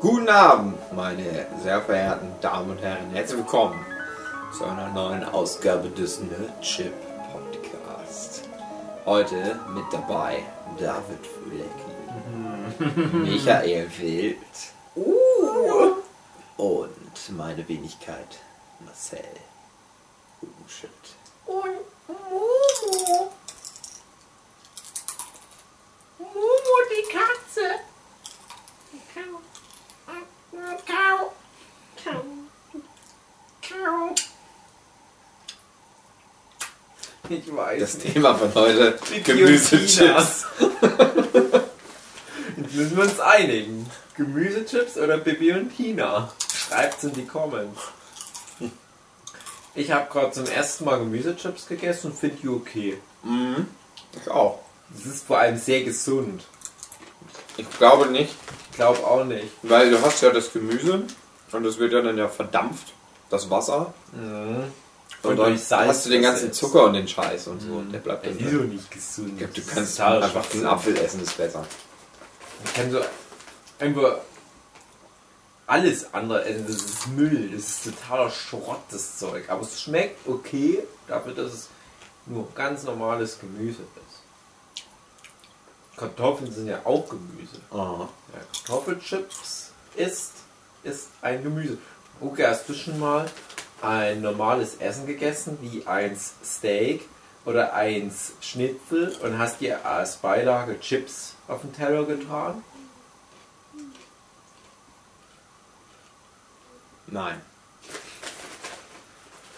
Guten Abend, meine sehr verehrten Damen und Herren. Herzlich willkommen zu einer neuen Ausgabe des Nerdchip Podcast. Heute mit dabei David Fulecki, Michael Wild und meine Wenigkeit Marcel Hugenschütt. Und Momo. Momo, die Katze. Ich weiß Das nicht. Thema von heute Gemüsechips. Jetzt müssen wir uns einigen. Gemüsechips oder Bibi und Tina? Schreibt's in die Comments. Ich habe gerade zum ersten Mal Gemüsechips gegessen und finde die okay. Mhm. Ich auch. Das ist vor allem sehr gesund. Ich glaube nicht, Ich glaube auch nicht. weil du hast ja das Gemüse und das wird ja dann ja verdampft, das Wasser. Mhm. Und Und durch Salz hast du den ganzen. Zucker und den Scheiß und so. Und der bleibt dann ist so drin. nicht gesund. Ich glaub, du kannst einfach einen Apfel essen, ist besser. Ich kann so einfach alles andere essen. Das ist Müll. Das ist totaler Schrott, das Zeug. Aber es schmeckt okay, dafür, dass es nur ganz normales Gemüse ist. Kartoffeln sind ja auch Gemüse. Ja, Kartoffelchips ist, ist ein Gemüse. Okay, hast du schon mal ein normales Essen gegessen, wie eins Steak oder eins Schnitzel und hast dir als Beilage Chips auf den Teller getan? Nein.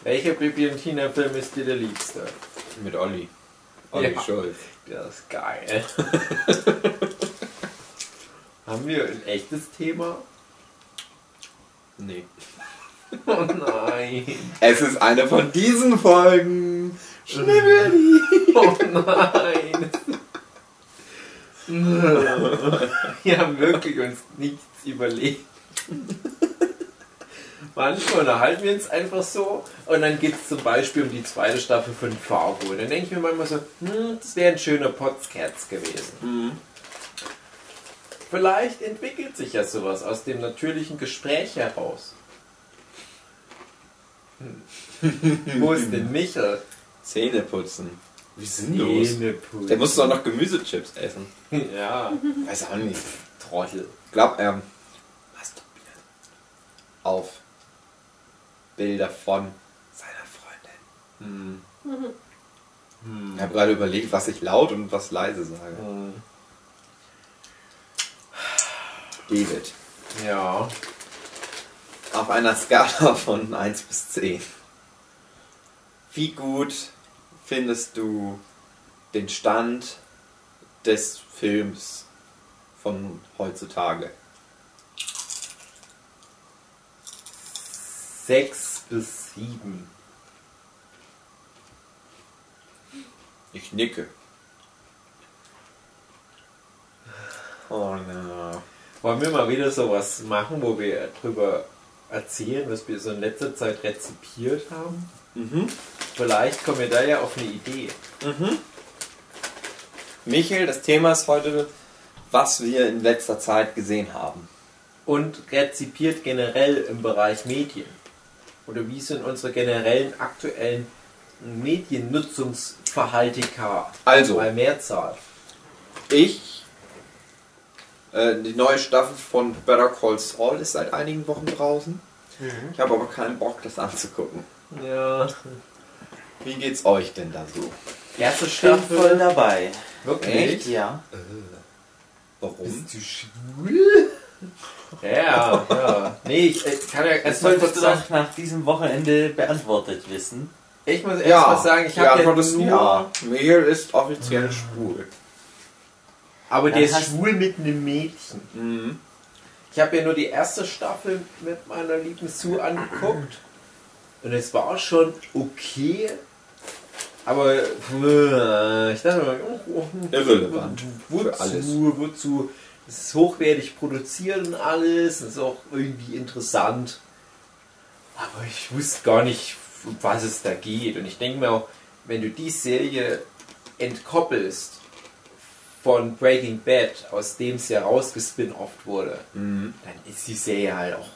Welcher Bibi und Tina Film ist dir der liebste? Mit Olli. Olli Ja. Schulz. Das ist geil. Haben wir ein echtes Thema? Nee. Oh nein. Es ist eine von diesen Folgen. Schnibbeli. Oh nein. Wir haben wirklich uns nichts überlegt. Manchmal unterhalten wir uns einfach so und dann geht es zum Beispiel um die zweite Staffel von Fargo. Dann denke ich mir manchmal so, hm, das wäre ein schöner Podcast gewesen. Mhm. Vielleicht entwickelt sich ja sowas aus dem natürlichen Gespräch heraus. Hm. Wo ist denn Michael? Zähne putzen. Wie sinnlos. Zähneputzen. Der muss doch noch Gemüsechips essen. Ja, Weiß auch nicht. Trottel. Glaub, ähm, masturbiert. Auf Bilder von seiner Freundin. Hm. Ich habe gerade überlegt, was ich laut und was leise sage. Hm. David. Ja. Auf einer Skala von 1 bis 10. Wie gut findest du den Stand des Films von heutzutage? Sechs bis sieben. Ich nicke. Oh no. Wollen wir mal wieder sowas machen, wo wir drüber erzählen, was wir so in letzter Zeit rezipiert haben? Mhm. Vielleicht kommen wir da ja auf eine Idee. Mhm. Michael, das Thema ist heute, was wir in letzter Zeit gesehen haben. Und rezipiert generell im Bereich Medien. Oder wie sind unsere generellen aktuellen Mediennutzungsverhaltika? Also. Mal Mehrzahl. Ich, äh, die neue Staffel von Better Call Saul ist seit einigen Wochen draußen. Ich habe aber keinen Bock, das anzugucken. Ja. Wie geht's euch denn da so? Erste Ich bin voll Staffel. dabei. Wirklich? Echt? Ja. Warum? du schwul? Ja, ja. Nee, ich äh, kann ja mal solltest du doch nach diesem Wochenende beantwortet wissen. Ich muss erst mal sagen, ich habe ja Antwort nur. ja. Michael ist offiziell schwul. Aber Dann der ist schwul mit einem Mädchen. Mhm. Ich habe ja nur die erste Staffel mit meiner lieben Sue angeguckt. Und es war schon okay. Aber äh, ich dachte mir, oh, oh, Irrelevant wozu, für alles. wozu? Es ist hochwertig produziert und alles. Es ist auch irgendwie interessant. Aber ich wusste gar nicht, um was es da geht. Und ich denke mir auch, wenn du die Serie entkoppelst von Breaking Bad, aus dem es ja rausgespin-offt wurde, Mhm. dann ist die Serie halt auch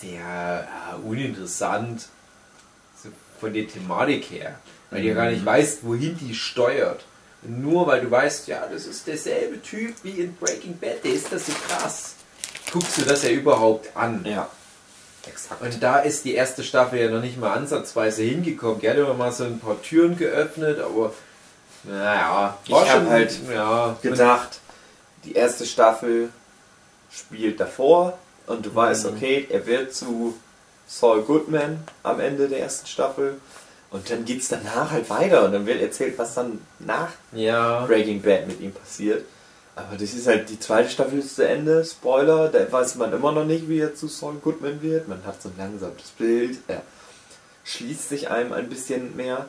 sehr ja, uninteressant so von der Thematik her. Weil du ja gar nicht weißt, wohin die steuert. Nur weil du weißt, ja, das ist derselbe Typ wie in Breaking Bad, der ist das so krass. Guckst du das ja überhaupt an. Ja. Exakt. Und da ist die erste Staffel ja noch nicht mal ansatzweise hingekommen. Die hat immer mal so ein paar Türen geöffnet, aber naja, Ich hab halt ja, gedacht, die erste Staffel spielt davor und du weißt, Mhm. okay, er wird zu Saul Goodman am Ende der ersten Staffel und dann geht es danach halt weiter und dann wird erzählt, was dann nach ja, Breaking Bad mit ihm passiert. Aber das ist halt, die zweite Staffel ist zu Ende, Spoiler, da weiß man immer noch nicht, wie er zu Saul Goodman wird. Man hat so ein langsames Bild, er schließt sich einem ein bisschen mehr.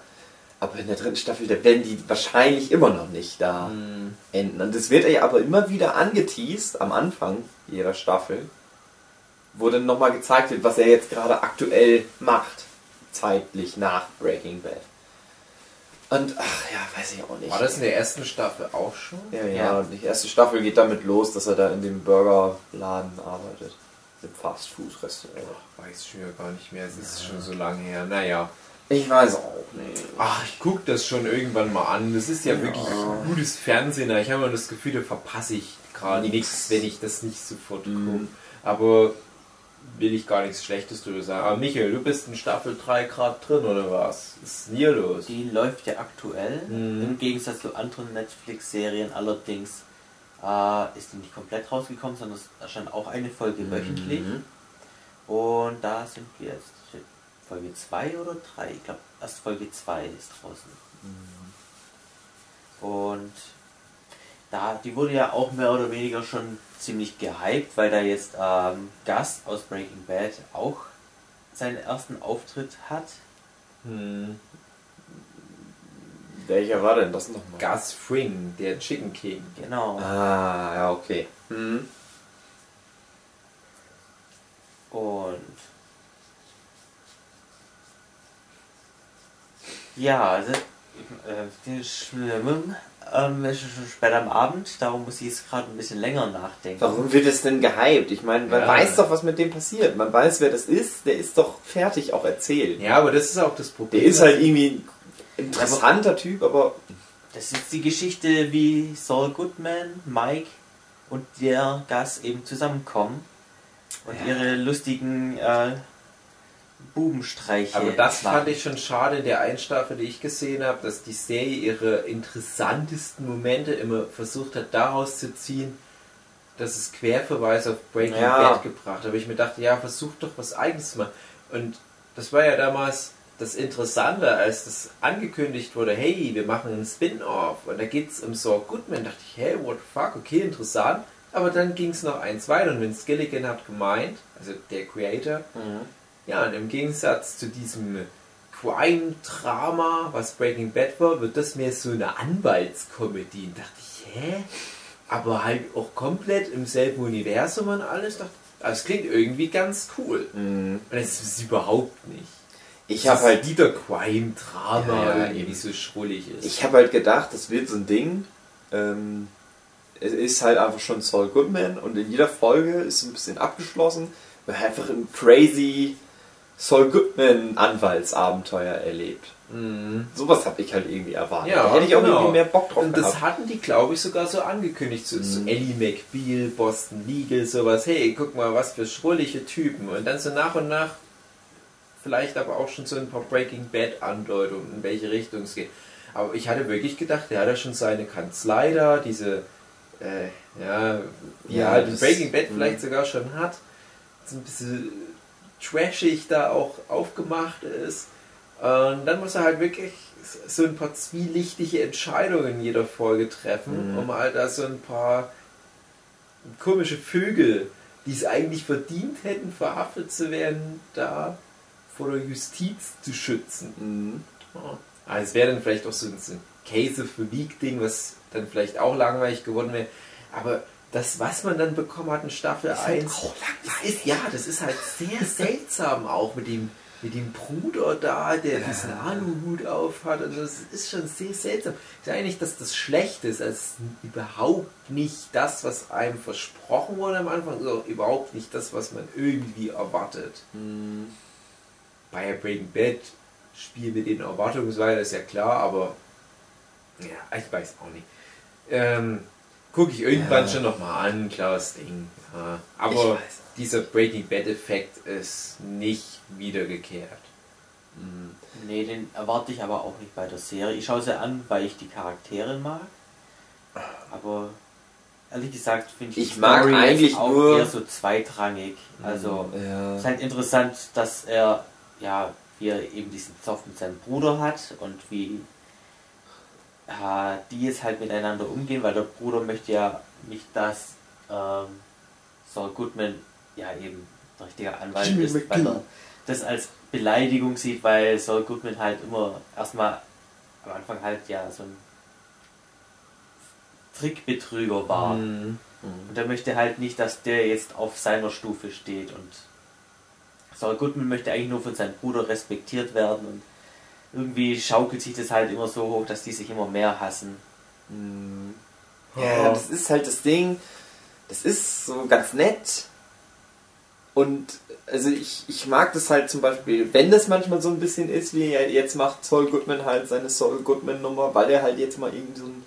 Aber in der dritten Staffel, da werden die wahrscheinlich immer noch nicht da Mhm. enden. Und das wird ja aber immer wieder angeteased am Anfang jeder Staffel, wo dann nochmal gezeigt wird, was er jetzt gerade aktuell macht, zeitlich nach Breaking Bad. Und ach ja, weiß ich auch nicht. War das in der ersten Staffel auch schon? Ja, ja, Ja. die erste Staffel geht damit los, dass er da in dem Burgerladen arbeitet. Im Fast-Food-Restaurant. Weiß ich schon ja gar nicht mehr, es ist schon so lange her. Naja. Ich weiß auch nicht. Ach, ich gucke das schon irgendwann mal an. Das ist ja, Ja. wirklich gutes Fernsehen. Ich habe immer das Gefühl, da verpasse ich gerade nichts, wenn ich das nicht sofort gucke. Mhm. Aber will ich gar nichts Schlechtes drüber sagen. Aber Michael, du bist in Staffel 3 Grad drin, oder was? Was ist hier los? Die läuft ja aktuell. Mhm. Im Gegensatz zu anderen Netflix-Serien allerdings äh, ist die nicht komplett rausgekommen, sondern es erscheint auch eine Folge wöchentlich. Mhm. Und da sind wir jetzt Folge 2 oder 3. Ich glaube, erst Folge 2 ist draußen. Und da, die wurde ja auch mehr oder weniger schon ziemlich gehypt, weil da jetzt ähm, Gus aus Breaking Bad auch seinen ersten Auftritt hat. Hm. Welcher war denn das nochmal? Gus Fring, der Chicken King. Genau. Ah, ja, okay. Mhm. Und ja, also, äh, die Schwimmen ähm, ist schon später am Abend, darum muss ich jetzt gerade ein bisschen länger nachdenken. Warum wird es denn gehypt? Ich meine, man Ja. weiß doch, was mit dem passiert. Man weiß, wer das ist. Der ist doch fertig auch erzählt. Ja, aber das ist auch das Problem. Der ist halt irgendwie ein interessanter Typ, aber Das ist die Geschichte, wie Saul Goodman, Mike und der Gus eben zusammenkommen und Ja. ihre lustigen äh, Bubenstreiche. Aber das fand ich schon schade in der einen Staffel, die ich gesehen habe, dass die Serie ihre interessantesten Momente immer versucht hat, daraus zu ziehen, dass es Querverweis auf Breaking Ja. Bad gebracht hat. Aber ich mir dachte, ja, versuch doch was Eigenes zu machen. Und das war ja damals das Interessante, als das angekündigt wurde, hey, wir machen einen Spin-off und da geht es um Saul Goodman, dachte ich, hey, what the fuck, okay, interessant. Aber dann ging es noch eins weiter und Vince Gilligan hat gemeint, also der Creator, ja, und im Gegensatz zu diesem Crime-Drama, was Breaking Bad war, wird das mehr so eine Anwaltskomödie. Und dachte ich, hä? Aber halt auch komplett im selben Universum und alles. Dachte, also es klingt irgendwie ganz cool. Und es ist es überhaupt nicht. ich habe halt wieder Crime-Drama Ja, ja, irgendwie so schrullig ist. Ich habe halt gedacht, das wird so ein Ding. Ähm, es ist halt einfach schon Saul Goodman und in jeder Folge ist so ein bisschen abgeschlossen, einfach ein crazy Saul Goodman Anwaltsabenteuer erlebt. Mhm. Sowas habe ich halt irgendwie erwartet. Ja, da hätte ich auch genau. irgendwie mehr Bock drauf Und das gehabt. hatten die, glaube ich, sogar so angekündigt. So, so Mhm. Ellie McBeal, Boston Legal, sowas. Hey, guck mal, was für schrullige Typen. Und dann so nach und nach vielleicht aber auch schon so ein paar Breaking Bad Andeutungen, in welche Richtung es geht. Aber ich hatte wirklich gedacht, der hat ja schon seine Kanzlei da, diese, äh, ja, die Ja, er halt Breaking Bad mhm. vielleicht sogar schon hat. So ein bisschen trashig da auch aufgemacht ist. Und dann muss er halt wirklich so ein paar zwielichtige Entscheidungen in jeder Folge treffen, Mhm. um halt da so ein paar komische Vögel, die es eigentlich verdient hätten, verhaftet zu werden, da vor der Justiz zu schützen. Mhm. Ja. Also es wäre dann vielleicht auch so ein, so ein Case of the Week-Ding, was dann vielleicht auch langweilig geworden wäre. Aber das, was man dann bekommen hat in Staffel 1, das ist, ja, das ist halt sehr seltsam auch mit dem mit dem Bruder da, der diesen Aluhut auf hat. Und das ist schon sehr seltsam. Ich sage nicht, dass das schlecht ist. Ist überhaupt nicht das, was einem versprochen wurde am Anfang. Also überhaupt nicht das, was man irgendwie erwartet. Bei Breaking Bad Spiel mit den Erwartungsweisen ist ja klar, aber ja, ich weiß auch nicht. Ähm, Gucke ich irgendwann Ja. schon nochmal an, klares Ding. Ja. Aber dieser Breaking Bad Effekt ist nicht wiedergekehrt. Nee, den erwarte ich aber auch nicht bei der Serie. Ich schaue sie an, weil ich die Charaktere mag. Aber ehrlich gesagt finde ich, Ich die mag Story eigentlich auch nur- eher so zweitrangig. Also Ja. es ist halt interessant, dass er ja wie er eben diesen Zoff mit seinem Bruder hat und wie ja, die jetzt halt miteinander umgehen, weil der Bruder möchte ja nicht, dass ähm, Saul Goodman ja eben ein richtiger Anwalt Jimmy ist, weil McGee. er das als Beleidigung sieht, weil Saul Goodman halt immer erstmal am Anfang halt ja so ein Trickbetrüger war. Mhm. Und er möchte halt nicht, dass der jetzt auf seiner Stufe steht und Saul Goodman möchte eigentlich nur von seinem Bruder respektiert werden und irgendwie schaukelt sich das halt immer so hoch, dass die sich immer mehr hassen. Ja, das ist halt das Ding. Das ist so ganz nett. Und also ich, ich mag das halt zum Beispiel, wenn das manchmal so ein bisschen ist, wie er jetzt macht Saul Goodman halt seine Saul Goodman Nummer, weil er halt jetzt mal irgendwie so einen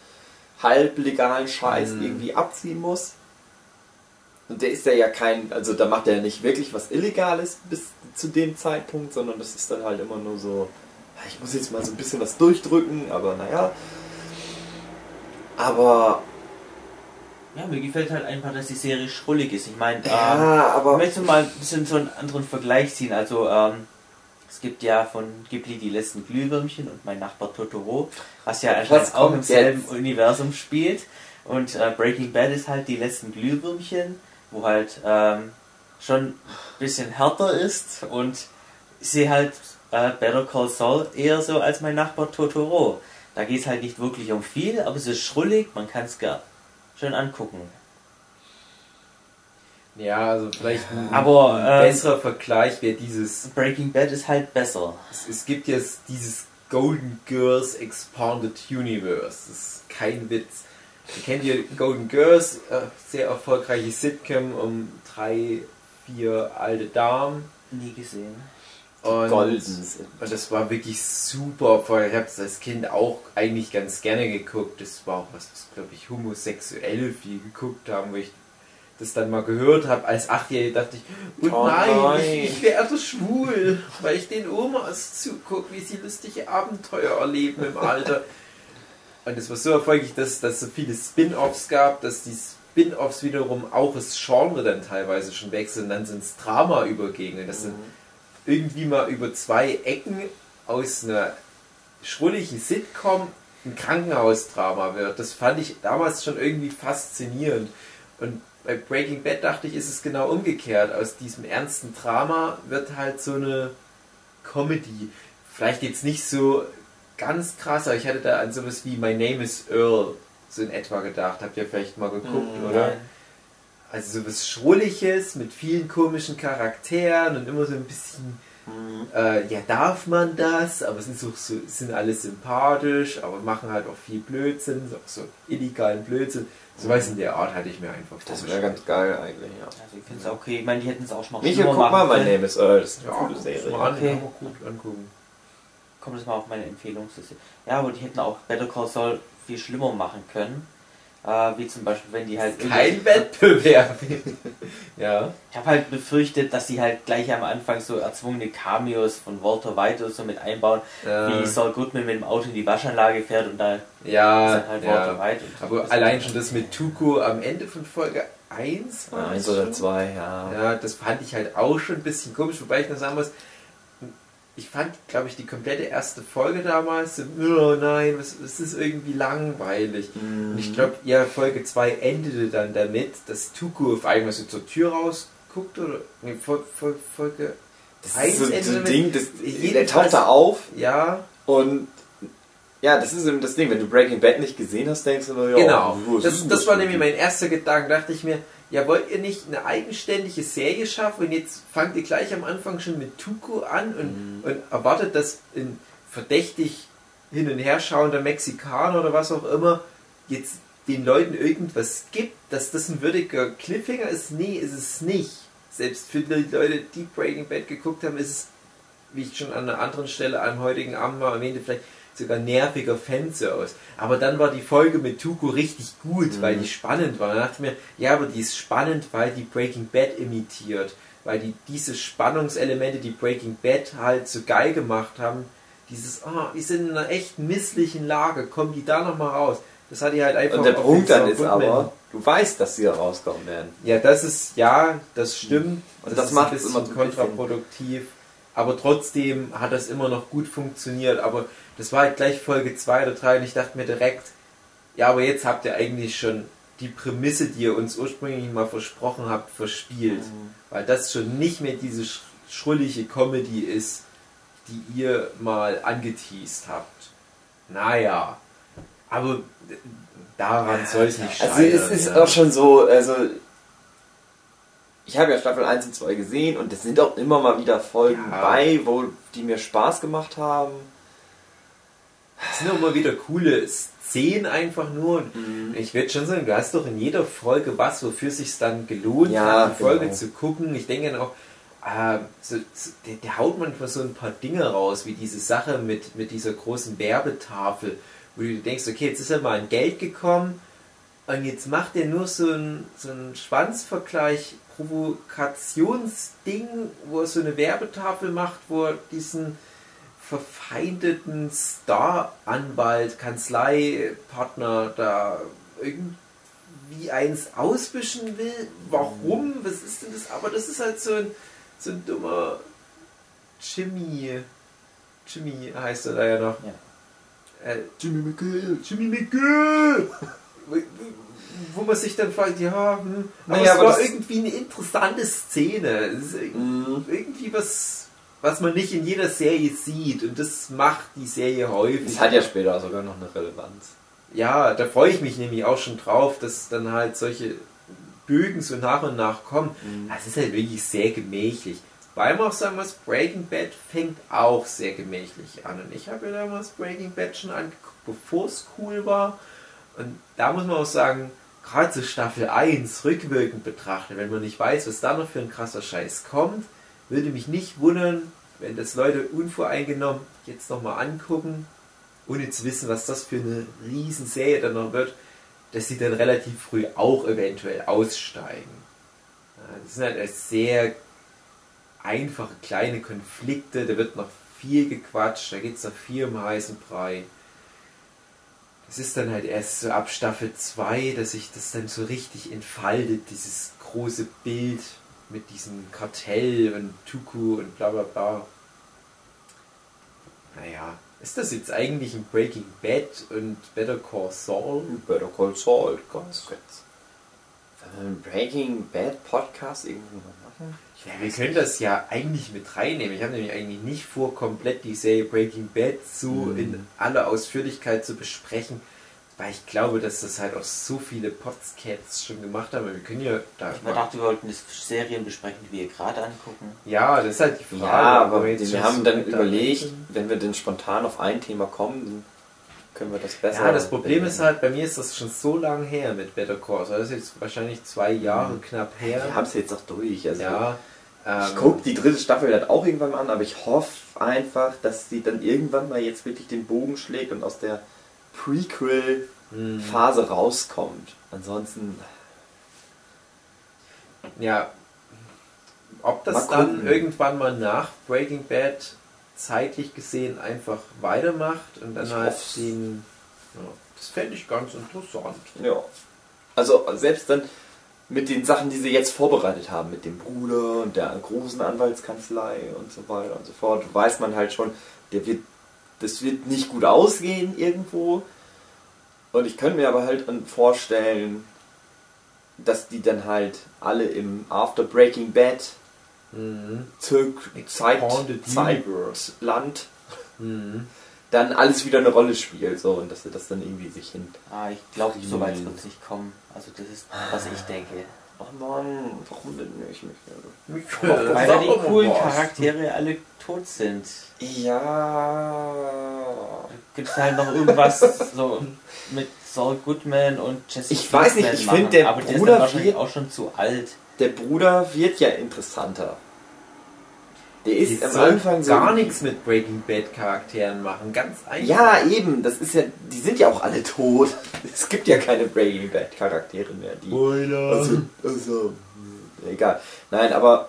halblegalen Scheiß Mhm. irgendwie abziehen muss. Und der ist ja ja kein, also da macht er nicht wirklich was Illegales bis zu dem Zeitpunkt, sondern das ist dann halt immer nur so, ja, ich muss jetzt mal so ein bisschen was durchdrücken, aber naja. Aber Ja, mir gefällt halt einfach, dass die Serie schrullig ist. Ich meine, ähm, Ja, aber. ich möchte mal ein bisschen so einen anderen Vergleich ziehen. Also, ähm, es gibt ja von Ghibli die letzten Glühwürmchen und mein Nachbar Totoro, was ja anscheinend auch im selben? Universum spielt. Und äh, Breaking Bad ist halt die letzten Glühwürmchen, wo halt ähm, schon ein bisschen härter ist und ich sehe halt äh, Better Call Saul eher so als mein Nachbar Totoro. Da geht es halt nicht wirklich um viel, aber es ist schrullig, man kann es schön angucken. Ja, also vielleicht ein, Aber, ein äh, besserer Vergleich wäre dieses Breaking Bad ist halt besser. Es, es gibt jetzt dieses Golden Girls Expanded Universe. Das ist kein Witz. Ihr kennt ihr Golden Girls, äh, sehr erfolgreiche Sitcom um drei, vier alte Damen. Nie gesehen. Und, golden sind. und das war wirklich super. Vorher ich habe es als Kind auch eigentlich ganz gerne geguckt. Das war auch was, was glaube ich homosexuell viel geguckt haben, wo ich das dann mal gehört habe als Achtjährige, dachte ich, und Oh nein, nein. Ich, ich werde schwul, weil ich den Omas zugucke, wie sie lustige Abenteuer erleben im Alter. Und es war so erfolgreich, dass dass es so viele Spin-Offs gab, dass die Spin-Offs wiederum auch das Genre dann teilweise schon wechseln dann so ins Drama übergingen. Und das sind irgendwie mal über zwei Ecken aus einer schrulligen Sitcom ein Krankenhausdrama wird. Das fand ich damals schon irgendwie faszinierend. Und bei Breaking Bad dachte ich, ist es genau umgekehrt. Aus diesem ernsten Drama wird halt so eine Comedy. Vielleicht jetzt nicht so ganz krass, aber ich hatte da an sowas wie My Name is Earl so in etwa gedacht. Habt ihr vielleicht mal geguckt, Mhm, oder? Nein. Also so was Schrulliges mit vielen komischen Charakteren und immer so ein bisschen, äh, ja, darf man das, aber sind, so, so, sind alle sympathisch, aber machen halt auch viel Blödsinn, so, so illegalen Blödsinn. So was in der Art hatte ich mir einfach Das wäre ganz geil eigentlich, ja. Also ich finde es okay. Ich meine, die hätten es auch schon mal Michael, guck mal, mein. Name is Earl. Das ist eine Ja, coole guck's Serie. mal an, Okay. gut angucken. Kommt das mal auf meine Empfehlungsliste. Ja, aber die hätten auch Better Call Saul viel schlimmer machen können. Äh, wie zum Beispiel, wenn die halt... Kein Wettbewerb. ja. Ich habe halt befürchtet, dass sie halt gleich am Anfang so erzwungene Cameos von Walter White oder so mit einbauen, wie Äh, Saul Goodman mit dem Auto in die Waschanlage fährt und da ist ja, dann halt Walter ja. White. Und Aber allein schon das mit Tuko am Ende von Folge 1 war Eins das oder schon? zwei, ja. Ja, das fand ich halt auch schon ein bisschen komisch, wobei ich noch sagen muss, ich fand, glaube ich, die komplette erste Folge damals, oh nein, es ist irgendwie langweilig. Und ich glaube, ja, Folge 2 endete dann damit, dass Tuko auf einmal so zur Tür rausguckt, oder? Nee, Fol- Fol- Folge Das ist so, so ein Ding, das, der taucht da auf Ja, und Ja, das ist eben das Ding. Wenn du Breaking Bad nicht gesehen hast, denkst du ja, Genau, was das, denn das war nämlich ein- mein erster Gedanke. Dachte ich mir, ja, wollt ihr nicht eine eigenständige Serie schaffen und jetzt fangt ihr gleich am Anfang schon mit Tuco an und, und erwartet, dass ein verdächtig hin und her schauender Mexikaner oder was auch immer jetzt den Leuten irgendwas gibt, dass das ein würdiger Cliffhanger ist? Nee, ist es nicht. Selbst für die Leute, die Breaking Bad geguckt haben, ist es, wie ich schon an einer anderen Stelle am heutigen Abend mal erwähnte, vielleicht sogar nerviger Fanservice. Aber dann war die Folge mit Tuco richtig gut, weil die spannend war. Dann dachte ich mir, ja, aber die ist spannend, weil die Breaking Bad imitiert. Weil die diese Spannungselemente, die Breaking Bad halt so geil gemacht haben, dieses, ah, die sind in einer echt misslichen Lage, kommen die da nochmal raus. Das hat die halt einfach Und der Punkt dann ist aber, du weißt, dass sie da rauskommen werden. ja, das ist, ja, das stimmt. Und das macht's ein bisschen immer ein bisschen- kontraproduktiv. Aber trotzdem hat das immer noch gut funktioniert. Aber das war halt gleich Folge 2 oder 3 und ich dachte mir direkt, ja, aber jetzt habt ihr eigentlich schon die Prämisse, die ihr uns ursprünglich mal versprochen habt, verspielt. Mhm. Weil das schon nicht mehr diese sch schrullige Comedy ist, die ihr mal angeteased habt. Naja, aber daran soll es nicht scheitern. Also es ist ja. auch schon so, also ich habe ja Staffel 1 und 2 gesehen und es sind auch immer mal wieder Folgen Ja. bei, wo die mir Spaß gemacht haben. Es sind auch immer wieder coole Szenen einfach nur. Mhm. Ich würde schon sagen, du hast doch in jeder Folge was, wofür es sich dann gelohnt Ja, hat, die Folge genau. zu gucken. Ich denke dann auch, äh, so, so, der, der haut manchmal so ein paar Dinge raus, wie diese Sache mit, mit dieser großen Werbetafel, wo du denkst, okay, jetzt ist er mal an Geld gekommen und jetzt macht er nur so ein, so ein Schwanzvergleich, Provokationsding, wo er so eine Werbetafel macht, wo er diesen verfeindeten Star-Anwalt, Kanzleipartner da irgendwie eins auswischen will. Warum? Was ist denn das? Aber das ist halt so ein, so ein dummer Jimmy. Jimmy heißt er da ja noch. Äh, Jimmy McGill. Jimmy McGill! Wo man sich dann fragt, ja, hm, aber Naja, es aber war das- irgendwie eine interessante Szene. Irg- Mhm. irgendwie was, was man nicht in jeder Serie sieht und das macht die Serie häufig. Es hat ja später sogar noch eine Relevanz. Ja, da freue ich mich nämlich auch schon drauf, dass dann halt solche Bögen so nach und nach kommen. Es ist halt wirklich sehr gemächlich. Weil man auch sagen muss, Breaking Bad fängt auch sehr gemächlich an. Und ich habe ja damals Breaking Bad schon angeguckt, bevor es cool war. Und da muss man auch sagen, gerade so Staffel 1 rückwirkend betrachtet, wenn man nicht weiß, was da noch für ein krasser Scheiß kommt, würde mich nicht wundern, wenn das Leute unvoreingenommen jetzt nochmal angucken, ohne zu wissen, was das für eine Riesenserie dann noch wird, dass sie dann relativ früh auch eventuell aussteigen. Das sind halt sehr einfache kleine Konflikte, da wird noch viel gequatscht, da geht es noch viel um heißen Brei. Das ist dann halt erst so ab Staffel 2, dass sich das dann so richtig entfaltet, dieses große Bild mit diesem Kartell und Tuku und bla bla bla. Naja, ist das jetzt eigentlich ein Breaking Bad und Better Call Saul? Better Call Saul, ganz kurz. Wir einen Breaking Bad Podcast irgendwo mal machen? Ja, wir können das ja eigentlich mit reinnehmen. Ich habe nämlich eigentlich nicht vor, komplett die Serie Breaking Bad so Mhm. in aller Ausführlichkeit zu besprechen, weil ich glaube, dass das halt auch so viele Podcasts schon gemacht haben. Wir können ja da. Ich dachte, wir wollten das Serien besprechen, die wir gerade angucken. ja, das ist halt die Frage. Ja, aber wir schon haben dann überlegt, wenn wir denn spontan auf ein Thema kommen, können wir das besser. Ja, das Problem benennen. ist halt, bei mir ist das schon so lang her mit Better Call Saul. Das ist jetzt wahrscheinlich zwei Jahre knapp her. Haben es jetzt auch durch. Also ja. Ich ähm, gucke die dritte Staffel halt auch irgendwann mal an, aber ich hoffe einfach, dass sie dann irgendwann mal jetzt wirklich den Bogen schlägt und aus der Prequel-Phase hm. rauskommt. Ansonsten, Ja, ob das dann irgendwann mal nach Breaking Bad zeitlich gesehen einfach weitermacht und dann Ich halt hoff's. den. Ja, das fände ich ganz interessant. ja. Also selbst dann mit den Sachen, die sie jetzt vorbereitet haben, mit dem Bruder und der großen Anwaltskanzlei und so weiter und so fort, weiß man halt schon, der wird, das wird nicht gut ausgehen irgendwo. Und ich könnte mir aber halt vorstellen, dass die dann halt alle im After Breaking Bad Mhm. Zirk, Zeit, Zeitland Mhm. dann alles wieder eine Rolle spielt. So, und dass sie das dann irgendwie sich hin. Ah, ich glaube, so weit wird es nicht kommen. Also das ist, was ich denke. Oh Mann, warum denn nicht? Weil ja die coolen Charaktere alle tot sind. Ja. Gibt es halt noch irgendwas so mit Saul Goodman und Jesse Ich weiß nicht, ich machen, find, der aber der ist Bruder dann wahrscheinlich auch schon zu alt. Der Bruder wird ja interessanter. Der ist Die am Anfang so. gar nichts mit Breaking Bad Charakteren machen. Ganz einfach. Ja, eben, das ist ja. Die sind ja auch alle tot. Es gibt ja keine Breaking Bad Charaktere mehr. Die, also, also, egal. Nein, aber.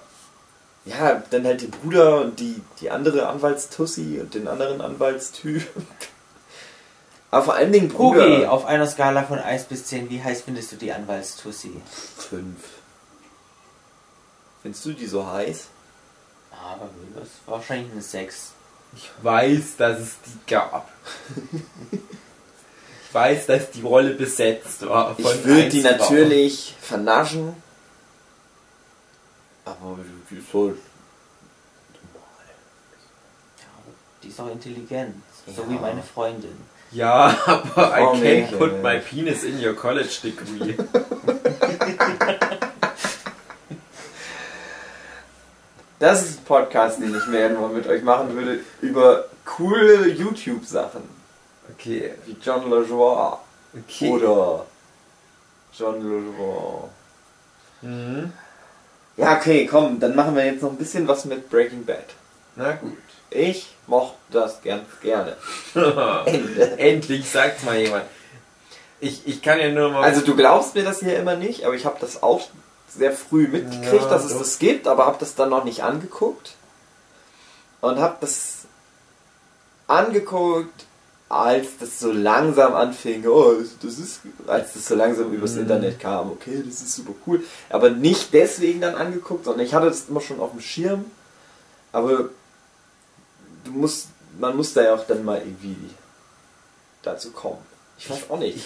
Ja, dann halt den Bruder und die, die andere Anwaltstussi und den anderen Anwaltstyp. Aber vor allen Dingen Bruder. Hugi, auf einer Skala von 1 bis 10, wie heiß findest du die Anwaltstussi? Fünf. Findest du die so heiß? Aber das ist wahrscheinlich eine 6. Ich weiß, dass es die gab. ich weiß, dass die Rolle besetzt war. Ich würde die natürlich vernaschen. Aber die ist halt. Ja, die ist auch intelligent. So Ja. wie meine Freundin. Ja, aber I Oh, can't nee. put my penis in your college degree. Das ist ein Podcast, den ich mir irgendwann mit euch machen würde über coole YouTube-Sachen. Okay. Wie John LeJoie. Okay. Oder John LeJoie. Mhm. Ja, okay, komm, dann machen wir jetzt noch ein bisschen was mit Breaking Bad. Na gut. Ich mochte das ganz gerne. Endlich sagt mal jemand. Ich, ich kann ja nur mal. Also du glaubst mir das hier immer nicht, aber ich habe das auch sehr früh mitgekriegt, Ja, dass es doch. das gibt, aber habe das dann noch nicht angeguckt. Und habe das angeguckt, als das so langsam anfing, oh, das ist, als das so langsam übers Mhm. Internet kam, okay, das ist super cool. Aber nicht deswegen dann angeguckt, sondern ich hatte das immer schon auf dem Schirm. Aber du musst, man muss da ja auch dann mal irgendwie dazu kommen. Ich weiß auch nicht.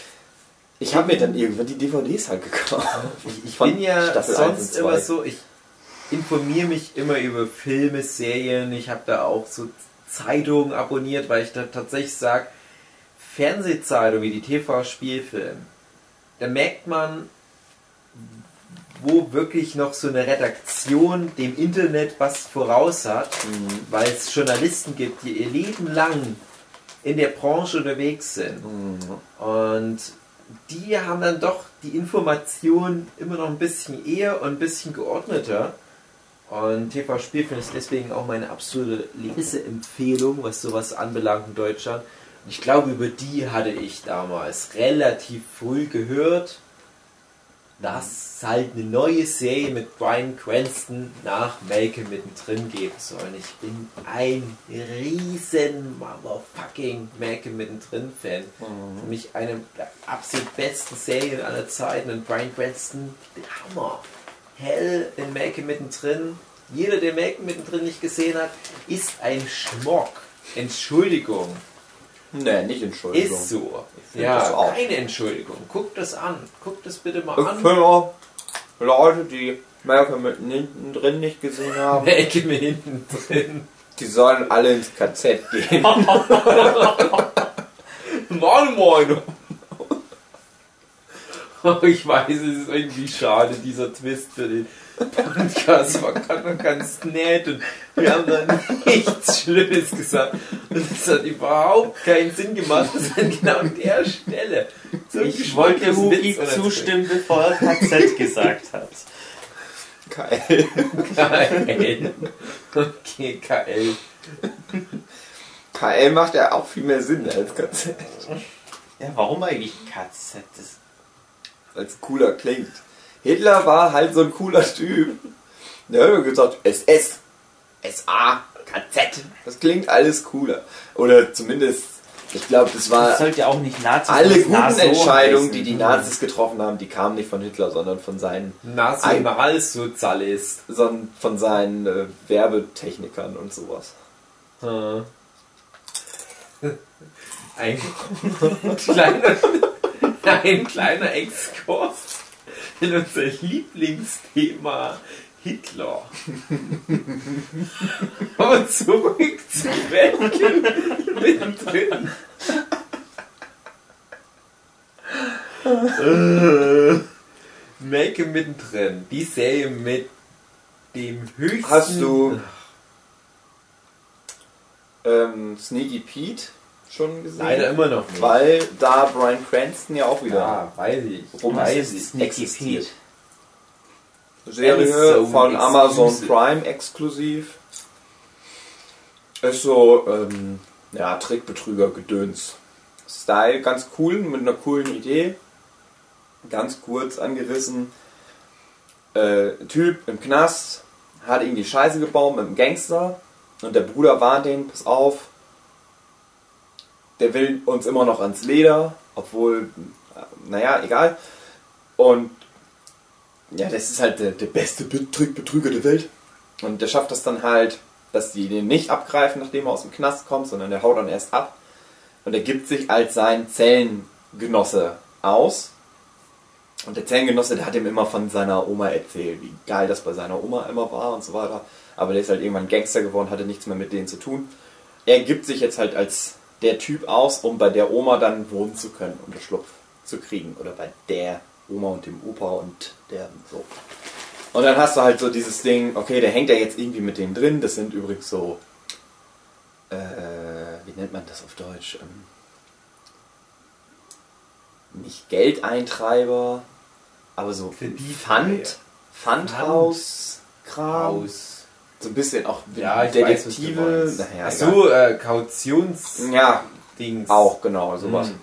Ich habe mir dann irgendwann die DVDs halt gekauft. ich, ich bin ja Staffel 1 und sonst 2. immer so, ich informiere mich immer über Filme, Serien. Ich habe da auch so Zeitungen abonniert, weil ich da tatsächlich sage, Fernsehzeitung wie die TV-Spielfilm, da merkt man, wo wirklich noch so eine Redaktion dem Internet was voraus hat, Mhm. weil es Journalisten gibt, die ihr Leben lang in der Branche unterwegs sind. Mhm. Und die haben dann doch die Information immer noch ein bisschen eher und ein bisschen geordneter. Und TV Spielfilm ist deswegen auch meine absolute Leseempfehlung, was sowas anbelangt in Deutschland. Ich glaube, über die hatte ich damals relativ früh gehört, dass es halt eine neue Serie mit Brian Cranston nach Malcolm mittendrin geben soll. Und ich bin ein riesen motherfucking Malcolm mittendrin Fan. Für mich eine der absolut besten Serien aller Zeiten. Und Brian Cranston, der Hammer. Hell in Malcolm mittendrin. Jeder, der Malcolm mittendrin nicht gesehen hat, ist ein Schmock. Entschuldigung. Nee, nicht Entschuldigung. Ist so. Ja, das auch. keine Entschuldigung. Guckt das an. Guckt das bitte mal Ich an. finde auch Leute, die Malcolm mitten drin nicht gesehen haben, Malcolm mittendrin. die sollen alle ins KZ gehen. Moin Moin! Ich weiß, es ist irgendwie schade, dieser Twist für den Podcast war gerade noch ganz nett und wir haben da nichts Schlimmes gesagt. Und es hat überhaupt keinen Sinn gemacht, das an genau der Stelle. So Ich wollte Hugi zustimmen, bevor er KZ gesagt hat. Geil. KL. Okay, KL. KL macht ja auch viel mehr Sinn als KZ. Ja, warum eigentlich KZ? Das Als cooler klingt. Hitler war halt so ein cooler Typ. Der hat immer gesagt, SS, SA, KZ. Das klingt alles cooler. Oder zumindest, ich glaube, das war das sollte ja auch nicht Nazis alle guten NATO Entscheidungen, heißen. die die Nazis getroffen haben, die kamen nicht von Hitler, sondern von seinen, Nationalsozialist. sondern von seinen äh, Werbetechnikern und sowas. Äh. Ein kleiner, ein kleiner Exkurs in unser Lieblingsthema Hitler. Aber zurück zu Welken mittendrin. äh, Malcolm mittendrin. Die Serie mit dem höchsten... Hast du ähm, Sneaky Pete schon gesehen? Leider immer noch nicht. Weil da Brian Cranston ja auch wieder Ja, weiß ich. Rum weiß ich. Existiert. Pete. Serie von Amazon exclusive. Prime exklusiv. Ist so, ähm, ja, Trickbetrüger, Gedöns. Style, ganz cool, mit einer coolen Idee. Ganz kurz angerissen. Äh, Typ im Knast hat irgendwie Scheiße gebaut mit einem Gangster. Und der Bruder warnt den, pass auf. Der will uns immer noch ans Leder, obwohl, äh, naja, egal. Und ja, das ist halt der, der beste Betrü- Betrüger der Welt. Und der schafft das dann halt, dass die den nicht abgreifen, nachdem er aus dem Knast kommt, sondern der haut dann erst ab. Und er gibt sich als sein Zellengenosse aus. Und der Zellengenosse, der hat ihm immer von seiner Oma erzählt, wie geil das bei seiner Oma immer war und so weiter. Aber der ist halt irgendwann Gangster geworden, hatte nichts mehr mit denen zu tun. Er gibt sich jetzt halt als der Typ aus, um bei der Oma dann wohnen zu können, Unterschlupf zu kriegen. Oder bei der Oma und dem Opa und der so. Und dann hast du halt so dieses Ding, okay, der hängt ja jetzt irgendwie mit denen drin. Das sind übrigens so, äh, wie nennt man das auf Deutsch? Ähm, nicht Geldeintreiber, aber so. Pfand, Pfandhaus-Kram. Aus. So ein bisschen auch Ja, weiß, Detektive. meinst. naja, Ach egal. so, äh, Kautionsdings. Ja, auch, genau, sowas. Mhm.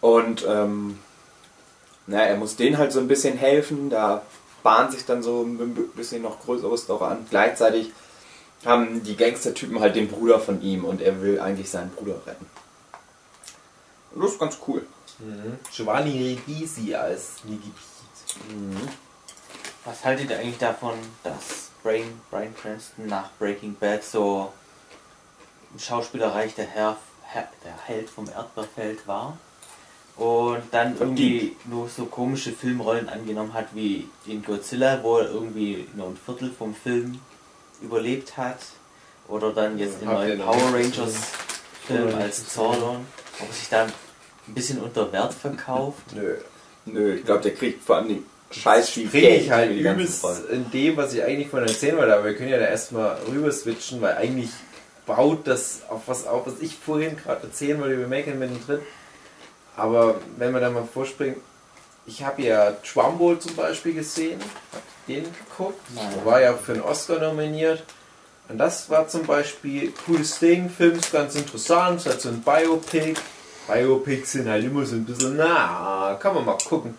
Und ähm, na, er muss denen halt so ein bisschen helfen, da bahnt sich dann so ein bisschen noch Größeres doch an. Gleichzeitig haben die Gangstertypen halt den Bruder von ihm und er will eigentlich seinen Bruder retten. Und das ist ganz cool. Mhm. Giovanni Ribisi als Niki Pete. Was haltet ihr eigentlich davon, dass Brian, Brian Cranston nach Breaking Bad so ein schauspielerreich der, Herr, Herr, der Held vom Erdbeerfeld war? Und dann irgendwie nur so komische Filmrollen angenommen hat wie in Godzilla, wo er irgendwie nur ein Viertel vom Film überlebt hat. Oder dann jetzt den Habt ihr neuen Power Rangers? Film als Zordon, ob er sich da ein bisschen unter Wert verkauft. Nö. Nö, ich glaube, der kriegt vor allem scheiß Geld ich halt übelst in dem, was ich eigentlich von erzählen wollte, aber wir können ja da erstmal rüber switchen, weil eigentlich baut das auf was auf, was ich vorhin gerade erzählen wollte über Macon mittendrin. Aber wenn wir da mal vorspringen, ich habe ja Trumbo zum Beispiel gesehen, hab den geguckt, Nein. der war ja für einen Oscar nominiert. Und das war zum Beispiel cooles Ding, Film ist ganz interessant, ist halt so ein Biopic. Biopics sind halt immer so ein bisschen, na, kann man mal gucken.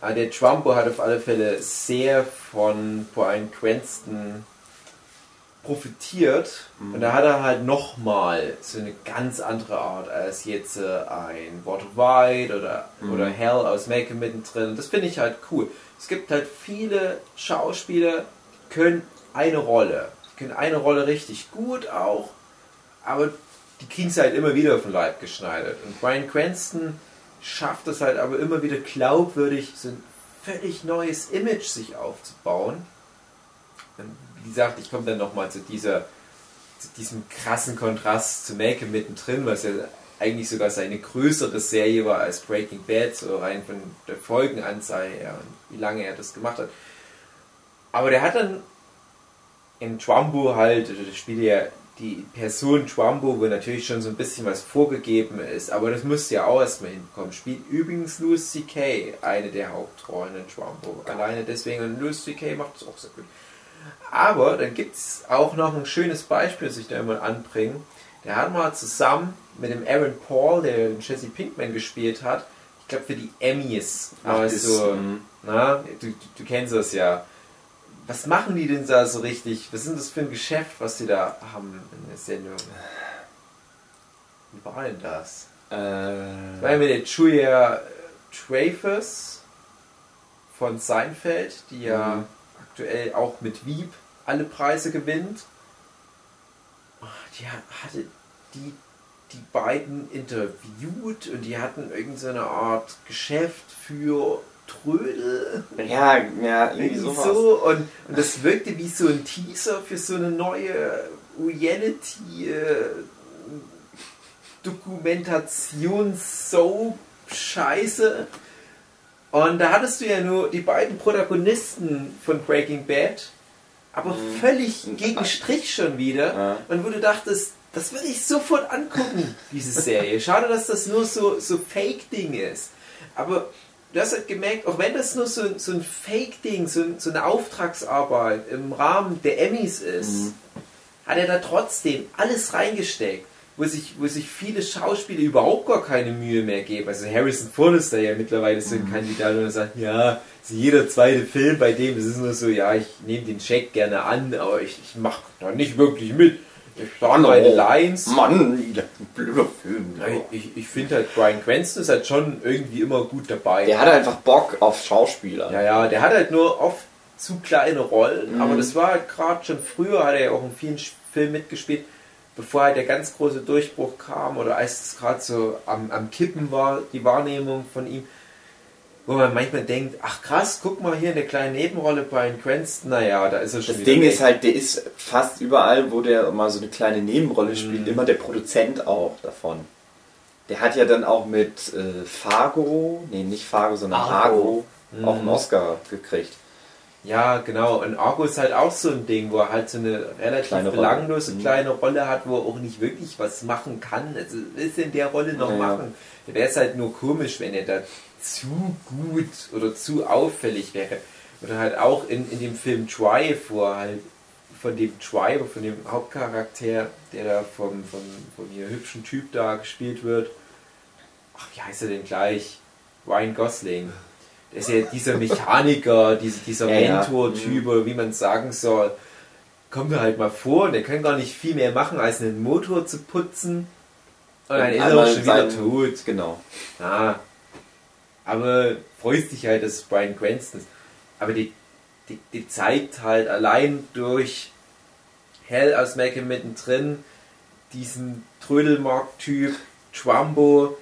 Aber der Trumbo hat auf alle Fälle sehr von Brian Cranston profitiert. Und da hat er halt nochmal so eine ganz andere Art als jetzt äh, ein Water White oder, oder Hell aus Malcolm mittendrin. Das finde ich halt cool. Es gibt halt viele Schauspieler, die können eine Rolle. Die können eine Rolle richtig gut auch, aber die kriegen es halt immer wieder den Leib geschneidert. Und Brian Cranston schafft es halt aber immer wieder glaubwürdig, so ein völlig neues Image sich aufzubauen. Und wie gesagt, ich komme dann nochmal zu dieser zu diesem krassen Kontrast zu Malcolm mittendrin, was ja eigentlich sogar seine größere Serie war als Breaking Bad, so rein von der Folgenanzahl her und wie lange er das gemacht hat. Aber der hat dann in Trumbo halt, das spielt ja die Person Trumbo, wo natürlich schon so ein bisschen was vorgegeben ist, aber das musst du ja auch erstmal hinbekommen. Spielt übrigens Louis C.K. eine der Hauptrollen in Trumbo. Alleine deswegen, und Louis C.K. macht es auch sehr gut. Aber dann gibt es auch noch ein schönes Beispiel, das ich da immer anbringe. Der hat mal zusammen mit dem Aaron Paul, der den Jesse Pinkman gespielt hat, ich glaube für die Emmys, mal das, so, mhm. na, du, du, du kennst das ja. Was machen die denn da so richtig? Was sind das für ein Geschäft, was die da haben in der Sendung? Wie war denn das? Äh, Weil mit der Julia Dreyfus von Seinfeld, die ja Mhm. aktuell auch mit Wieb alle Preise gewinnt. Ah, Die ha- hatte die, die beiden interviewt und die hatten irgendeine Art Geschäft für Trödel. Ja, ja, irgendwie sowas. so. Und, und das wirkte wie so ein Teaser für so eine neue Reality äh, Dokumentation-Soap-Scheiße. Und da hattest du ja nur die beiden Protagonisten von Breaking Bad, aber völlig gegen Strich schon wieder. Ja. Und wo du dachtest, das würde ich sofort angucken, diese Serie. Schade, dass das nur so, so Fake-Ding ist. Aber du hast halt gemerkt, auch wenn das nur so, so ein Fake-Ding, so, so eine Auftragsarbeit im Rahmen der Emmys ist, hat er da trotzdem alles reingesteckt, wo sich, wo sich viele Schauspieler überhaupt gar keine Mühe mehr geben. Also Harrison Ford ist da ja mittlerweile so ein Kandidat und er sagt, ja, jeder zweite Film bei dem, es ist nur so, ja, ich nehme den Check gerne an, aber ich, ich mache da nicht wirklich mit. Ich sage meine Lines. Mann, blöder Film. Ja, Ich, ich finde halt, Brian Cranston ist halt schon irgendwie immer gut dabei. Der hat einfach Bock auf Schauspieler. Ja, ja, der hat halt nur oft zu kleine Rollen, Mhm. aber das war halt gerade schon früher, hat er ja auch in vielen Filmen mitgespielt, bevor halt der ganz große Durchbruch kam oder als es gerade so am, am Kippen war, die Wahrnehmung von ihm, wo man manchmal denkt, ach krass, guck mal hier eine kleine Nebenrolle Brian Cranston, naja, da ist er schon Das Ding weg. ist halt, der ist fast überall, wo der mal so eine kleine Nebenrolle spielt, Mhm. immer der Produzent auch davon. Der hat ja dann auch mit äh, Fargo, nee, nicht Fargo, sondern Argo. Argo, auch einen Mhm. Oscar gekriegt. Ja, genau. Und Argo ist halt auch so ein Ding, wo er halt so eine relativ Kleine Rolle. belanglose Mhm. kleine Rolle hat, wo er auch nicht wirklich was machen kann. Also was ist in der Rolle noch Ja, ja. machen? Da wäre es halt nur komisch, wenn er da zu gut oder zu auffällig wäre. Oder halt auch in, in dem Film Drive, wo er halt von dem Driver, von dem Hauptcharakter, der da vom, vom, vom hier hübschen Typ da gespielt wird. Ach, wie heißt er denn gleich? Ryan Gosling. Ist ja dieser Mechaniker, dieser, dieser Ja, ja. Mentor-Typ, oder wie man sagen soll. Kommt mir halt mal vor und der kann gar nicht viel mehr machen, als einen Motor zu putzen. Und dann ist er einmal auch schon wieder tot. Genau. Ja. Aber freust dich halt, dass es Brian Cranston ist. Aber die, die, die zeigt halt allein durch Hell aus Malcolm mittendrin diesen Trödelmark-Typ, Trumbo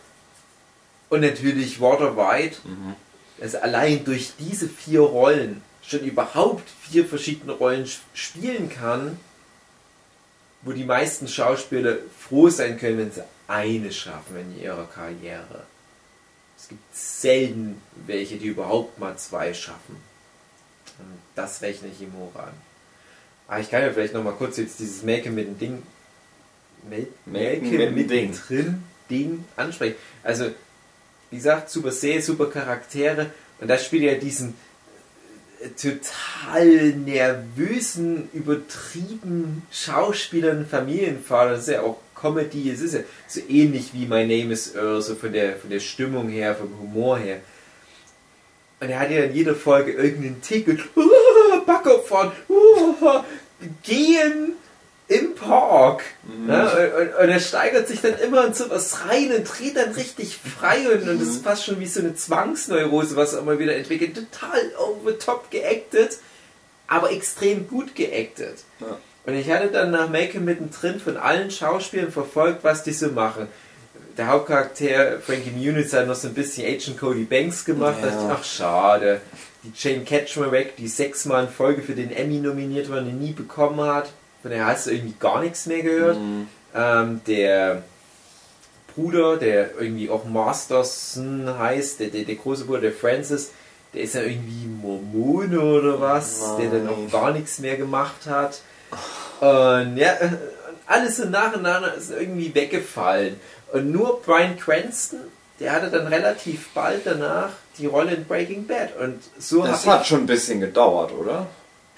und natürlich Walter White, dass er allein durch diese vier Rollen schon überhaupt vier verschiedene Rollen spielen kann, wo die meisten Schauspieler froh sein können, wenn sie eine schaffen in ihrer Karriere. Es gibt selten welche, die überhaupt mal zwei schaffen. Und das rechne ich ihm hoch an. Aber ich kann ja vielleicht noch mal kurz jetzt dieses Make mit dem Ding Mel- Melken Melken mit dem Ding. drin Ding ansprechen. Also, wie gesagt, super Serie, super Charaktere und das spielt ja diesen äh, total nervösen, übertrieben Schauspielern Familienvater. Das ist ja auch Comedy, es ist ja so ähnlich wie My Name is Earl, so von der, von der Stimmung her, vom Humor her. Und er hat ja in jeder Folge irgendeinen Ticket, uh, Backopfern, uh, gehen im Park. Ja, und, und, er steigert sich dann immer in sowas rein und dreht dann richtig frei und, und das ist fast schon wie so eine Zwangsneurose, was er immer wieder entwickelt. Total over top geactet, aber extrem gut geactet. Ja. Und ich hatte dann nach Make mittendrin von allen Schauspielern verfolgt, was die so machen. Der Hauptcharakter Frankie Muniz hat noch so ein bisschen Agent Cody Banks gemacht. Da Ja. dachte ich, ach schade. Die Jane Catchmarek, die sechsmal in Folge für den Emmy nominiert war und nie bekommen hat. Von der hast du irgendwie gar nichts mehr gehört. Mhm. Ähm, der Bruder, der irgendwie auch Masterson heißt, der, der, der große Bruder, der Francis, der ist ja irgendwie Mormone oder was, der dann auch gar nichts mehr gemacht hat. Und ja, alles so nach und nach ist irgendwie weggefallen. Und nur Brian Cranston, der hatte dann relativ bald danach die Rolle in Breaking Bad. Und so Das hat schon ein bisschen gedauert, oder?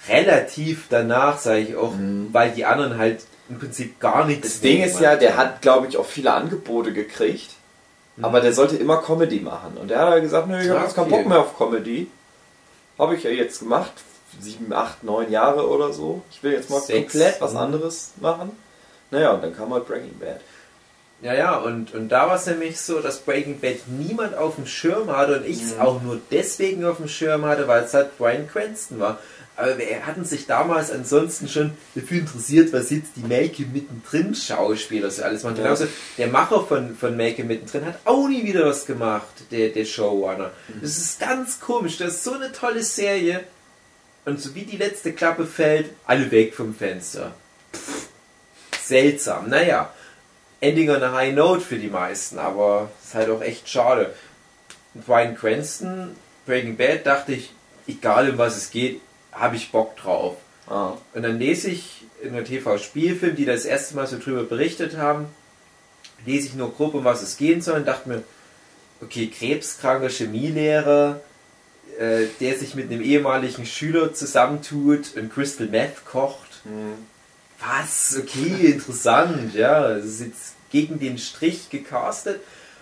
Relativ danach, sage ich auch, Mhm. weil die anderen halt im Prinzip gar nichts Das Ding ist ja, der hat, glaube ich, auch viele Angebote gekriegt. Mhm. Aber der sollte immer Comedy machen. Und der hat halt gesagt, nö, ich habe jetzt keinen. Bock mehr auf Comedy. Habe ich ja jetzt gemacht. Sieben, acht, neun Jahre oder so. Ich will jetzt mal Sechs. komplett was Mhm. anderes machen. Naja, und dann kam halt Breaking Bad. Ja, ja, und, und da war es nämlich so, dass Breaking Bad niemand auf dem Schirm hatte und ich es Mhm. auch nur deswegen auf dem Schirm hatte, weil es halt Brian Cranston war. Aber wir hatten sich damals ansonsten schon dafür interessiert, was jetzt die Make mittendrin Schauspieler so alles machen. Ja. Genauso der Macher von, von Make mittendrin hat auch nie wieder was gemacht, der, der Showrunner. Das ist ganz komisch. Das ist so eine tolle Serie. Und so wie die letzte Klappe fällt, alle weg vom Fenster. Pff, seltsam. Naja, Ending on a High Note für die meisten, aber ist halt auch echt schade. Und Bryan Cranston, Breaking Bad, dachte ich, egal um was es geht, habe ich Bock drauf. Ah. Und dann lese ich in der TV-Spielfilm, die das erste Mal so drüber berichtet haben, lese ich nur grob, um was es gehen soll und dachte mir, okay, krebskranker Chemielehrer, äh, der sich mit einem ehemaligen Schüler zusammentut und Crystal Meth kocht. Hm. Was? Okay, interessant, ja. Das ist jetzt gegen den Strich gecastet.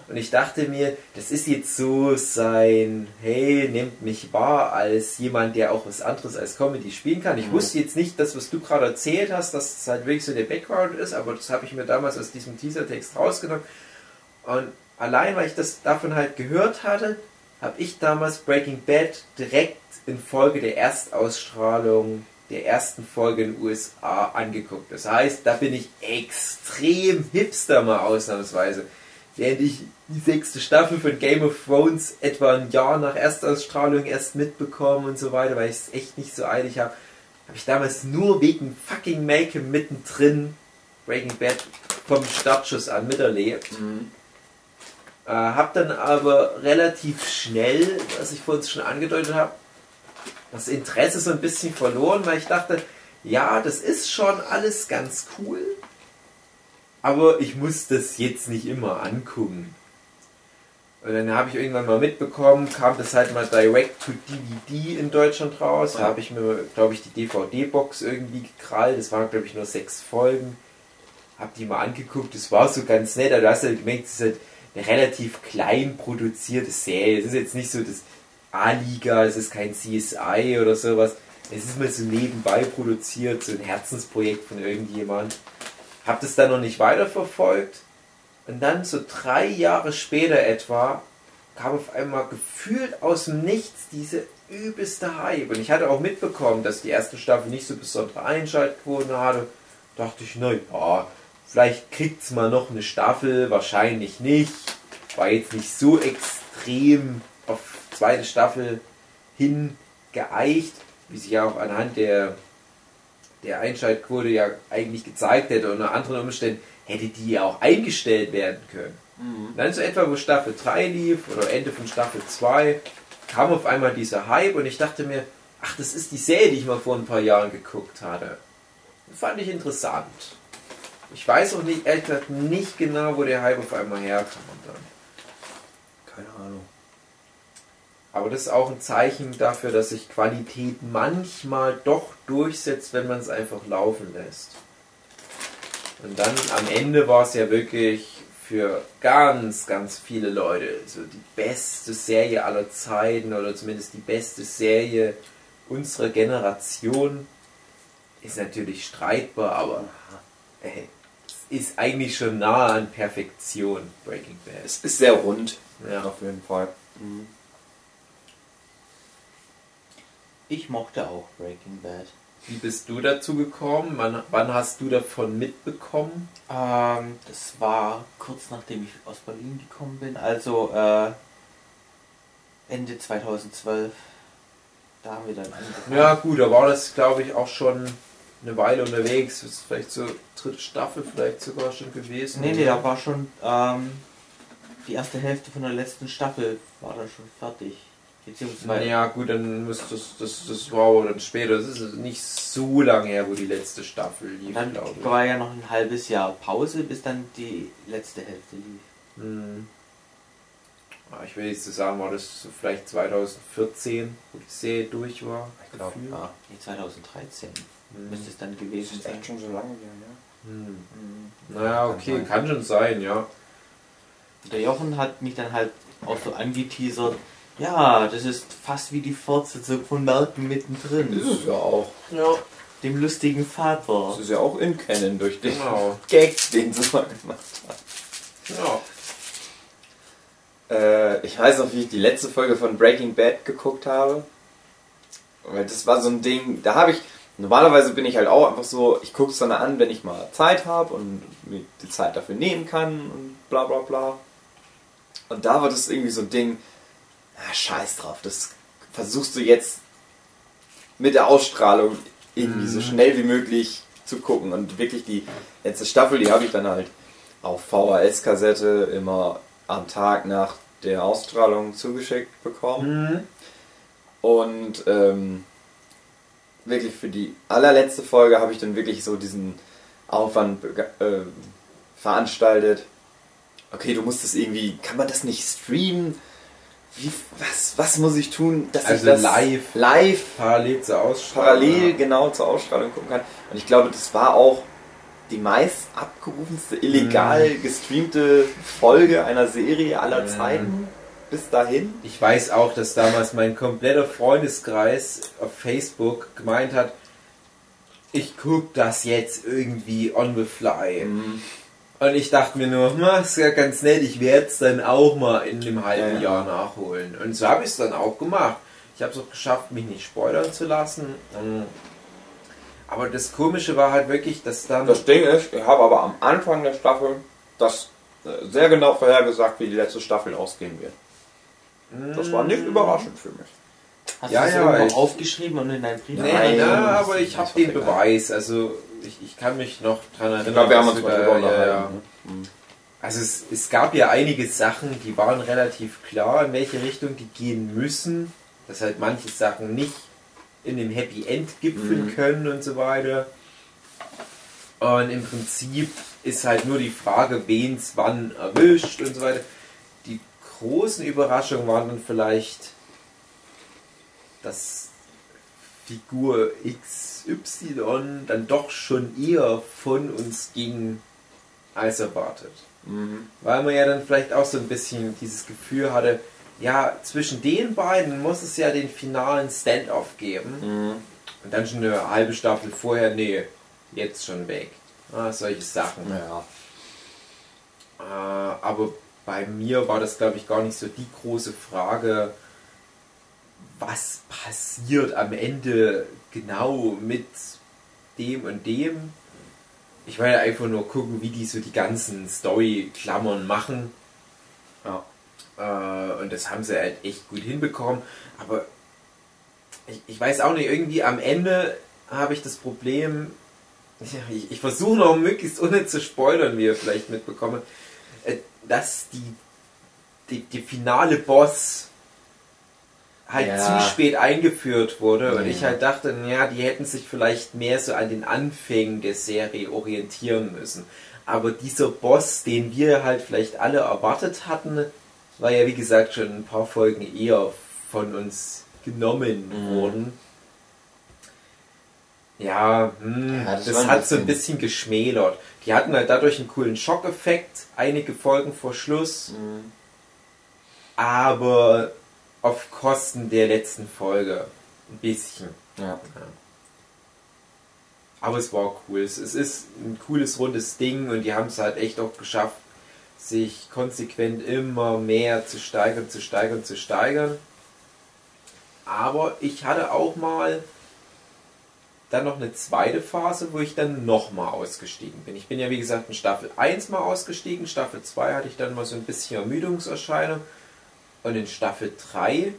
Und ich dachte mir, das ist jetzt so sein, hey, nehmt mich wahr als jemand, der auch was anderes als Comedy spielen kann. Ich Mhm. wusste jetzt nicht, das, was du gerade erzählt hast, dass es halt wirklich so der Background ist, aber das habe ich mir damals aus diesem Teasertext rausgenommen. Und allein, weil ich das davon halt gehört hatte, habe ich damals Breaking Bad direkt in Folge der Erstausstrahlung der ersten Folge in den USA angeguckt. Das heißt, da bin ich extrem hipster mal ausnahmsweise. Während ich die sechste Staffel von Game of Thrones etwa ein Jahr nach Erstausstrahlung erst mitbekommen und so weiter, weil ich es echt nicht so eilig habe, habe ich damals nur wegen fucking Make mittendrin Breaking Bad vom Startschuss an miterlebt. Hm. Äh, hab dann aber relativ schnell, was ich vorhin schon angedeutet habe, das Interesse so ein bisschen verloren, weil ich dachte, ja, das ist schon alles ganz cool, aber ich muss das jetzt nicht immer angucken. Und dann habe ich irgendwann mal mitbekommen, kam das halt mal direct to DVD in Deutschland raus. Da habe ich mir, glaube ich, die DVD-Box irgendwie gekrallt. Das waren, glaube ich, nur sechs Folgen. Hab die mal angeguckt. Das war so ganz nett. Aber du hast halt gemerkt, es ist halt eine relativ klein produzierte Serie. Es ist jetzt nicht so das A-Liga, es ist kein CSI oder sowas. Es ist mal so nebenbei produziert, so ein Herzensprojekt von irgendjemand. Hab das dann noch nicht weiterverfolgt. Und dann so drei Jahre später etwa kam auf einmal gefühlt aus dem Nichts diese übelste Hype. Und ich hatte auch mitbekommen, dass die erste Staffel nicht so besondere Einschaltquoten hatte. Dachte ich, na ja, vielleicht kriegt's mal noch eine Staffel, wahrscheinlich nicht. War jetzt nicht so extrem auf zweite Staffel hin geeicht, wie sich ja auch anhand der, der Einschaltquote ja eigentlich gezeigt hätte. Unter anderen Umständen hätte die ja auch eingestellt werden können. Hm. Und dann so etwa, wo Staffel 3 lief oder Ende von Staffel 2, kam auf einmal dieser Hype und ich dachte mir, ach, das ist die Serie, die ich mal vor ein paar Jahren geguckt hatte. Das fand ich interessant. Ich weiß auch nicht, ehrlich gesagt, nicht genau, wo der Hype auf einmal herkam. Dann. Keine Ahnung. Aber das ist auch ein Zeichen dafür, dass sich Qualität manchmal doch durchsetzt, wenn man es einfach laufen lässt. Und dann am Ende war es ja wirklich für ganz, ganz viele Leute so die beste Serie aller Zeiten oder zumindest die beste Serie unserer Generation. Ist natürlich streitbar, aber äh, es ist eigentlich schon nahe an Perfektion, Breaking Bad. Es ist sehr rund, Ja. auf jeden Fall. Hm. Ich mochte auch Breaking Bad. Wie bist du dazu gekommen? Wann, wann hast du davon mitbekommen? Ähm, das war kurz nachdem ich aus Berlin gekommen bin, also äh, Ende 2012. Da haben wir dann angefangen. Ja gut, da war das glaube ich auch schon eine Weile unterwegs. Das ist vielleicht so dritte Staffel vielleicht sogar schon gewesen. Nee, nee, da war schon ähm, die erste Hälfte von der letzten Staffel war dann schon fertig. Beziehungsweise Ja gut, dann muss das, das, das war aber dann später. Das ist nicht so lange her, wo die letzte Staffel lief, dann glaube ich. war ja noch ein halbes Jahr Pause, bis dann die letzte Hälfte lief. Hm. Ah, Ich will jetzt so sagen, war das so vielleicht 2014, wo die Serie durch war. Ich glaube, ja. Nee, 2013 Hm. müsste es dann Das gewesen ist sein. echt schon so lange her, ja. Hm. Mhm. Naja, okay, kann schon sein, ja. Der Jochen hat mich dann halt auch so angeteasert. Ja, das ist fast wie die Fortsetzung von Malcolm mittendrin. Das ist ja auch. Ja, Dem lustigen Das Vater. ist ja auch in Canon durch den genau. Gag, den sie mal gemacht haben. Ja. Äh, ich weiß noch, wie ich die letzte Folge von Breaking Bad geguckt habe. Weil das war so ein Ding, da habe ich, normalerweise bin ich halt auch einfach so, ich gucke es dann an, wenn ich mal Zeit habe und mir die Zeit dafür nehmen kann und bla bla bla. Und da war das irgendwie so ein Ding, na, scheiß drauf, das versuchst du jetzt mit der Ausstrahlung irgendwie so schnell wie möglich zu gucken. Und wirklich die letzte Staffel, die habe ich dann halt auf VHS-Kassette immer am Tag nach der Ausstrahlung zugeschickt bekommen. Und ähm, wirklich für die allerletzte Folge habe ich dann wirklich so diesen Aufwand äh, veranstaltet. Okay, du musst das irgendwie, kann man das nicht streamen? Wie, was, was muss ich tun, dass Also ich das live. live Parallel zur Ausstrahlung. parallel genau zur Ausstrahlung gucken kann. Und ich glaube, das war auch die meist abgerufenste, illegal Mhm. gestreamte Folge einer Serie aller Zeiten bis dahin. Ich weiß auch, dass damals mein kompletter Freundeskreis auf Facebook gemeint hat, ich guck das jetzt irgendwie on the fly. Mhm. Und ich dachte mir nur, na, ist ja ganz nett, ich werde es dann auch mal in einem halben Ja, ja. Jahr nachholen. Und so habe ich es dann auch gemacht. Ich habe es auch geschafft, mich nicht spoilern zu lassen. Mm. Aber das Komische war halt wirklich, dass dann... Das Ding ist, ich habe aber am Anfang der Staffel das äh, sehr genau vorhergesagt, wie die letzte Staffel ausgehen wird. Das war nicht überraschend für mich. Hast Ja, du das ja, irgendwo ich- aufgeschrieben und in deinen Brief Nee, Nein, das aber ich habe den Beweis. Also ich, ich kann mich noch dran erinnern. Ich glaube, wir haben uns mal drüber ja, ja. ne? Also es, es gab ja einige Sachen, die waren relativ klar, in welche Richtung die gehen müssen. Dass halt manche Sachen nicht in dem Happy End gipfeln Mhm. können und so weiter. Und im Prinzip ist halt nur die Frage, wen es wann erwischt und so weiter. Die großen Überraschungen waren dann vielleicht, dass Figur XY dann doch schon eher von uns ging als erwartet. Mhm. Weil man ja dann vielleicht auch so ein bisschen dieses Gefühl hatte, ja, zwischen den beiden muss es ja den finalen Stand-off geben. Mhm. Und dann schon eine halbe Staffel vorher, nee, jetzt schon weg. Ah, solche Sachen. Ja. Äh, aber bei mir war das, glaube ich, gar nicht so die große Frage, was passiert am Ende genau mit dem und dem. Ich wollte einfach nur gucken, wie die so die ganzen Story-Klammern machen. Ja. Äh, und das haben sie halt echt gut hinbekommen. Aber ich, ich weiß auch nicht, irgendwie am Ende habe ich das Problem, ich, ich versuche noch möglichst ohne zu spoilern, wie ihr vielleicht mitbekommen, äh, dass die, die, die finale Boss halt Ja. zu spät eingeführt wurde und Ja. ich halt dachte, ja, die hätten sich vielleicht mehr so an den Anfängen der Serie orientieren müssen. Aber dieser Boss, den wir halt vielleicht alle erwartet hatten, war ja wie gesagt schon ein paar Folgen eher von uns genommen Mhm. worden. Ja, hm, Ja, das das, hat so ein bisschen- bisschen geschmälert. Die hatten halt dadurch einen coolen Schockeffekt, einige Folgen vor Schluss, Mhm. aber auf Kosten der letzten Folge. Ein bisschen. Ja. Aber es war cool. Es, es ist ein cooles, rundes Ding und die haben es halt echt auch geschafft, sich konsequent immer mehr zu steigern, zu steigern, zu steigern. Aber ich hatte auch mal dann noch eine zweite Phase, wo ich dann nochmal ausgestiegen bin. Ich bin ja wie gesagt in Staffel 1 mal ausgestiegen, Staffel 2 hatte ich dann mal so ein bisschen Ermüdungserscheinung und in Staffel 3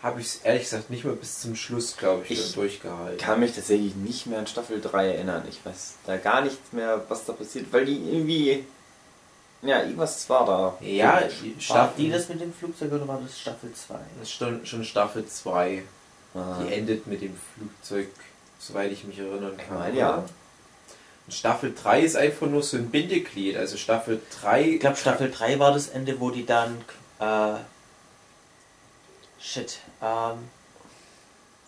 habe ich es ehrlich gesagt nicht mehr bis zum Schluss, glaube ich, Ich dann durchgehalten. kann mich tatsächlich nicht mehr an Staffel 3 erinnern. Ich weiß da gar nichts mehr, was da passiert, weil die irgendwie. Ja, irgendwas war da. Ja, Staffel, die das mit dem Flugzeug oder war das Staffel 2? das ist schon, schon Staffel 2. Ah. Die endet mit dem Flugzeug, soweit ich mich erinnern kann. meine, ja. Und Staffel 3 ist einfach nur so ein Bindeglied. Also Staffel 3. Ich glaube, Staffel 3 war das Ende, wo die dann. Äh, shit. Ähm,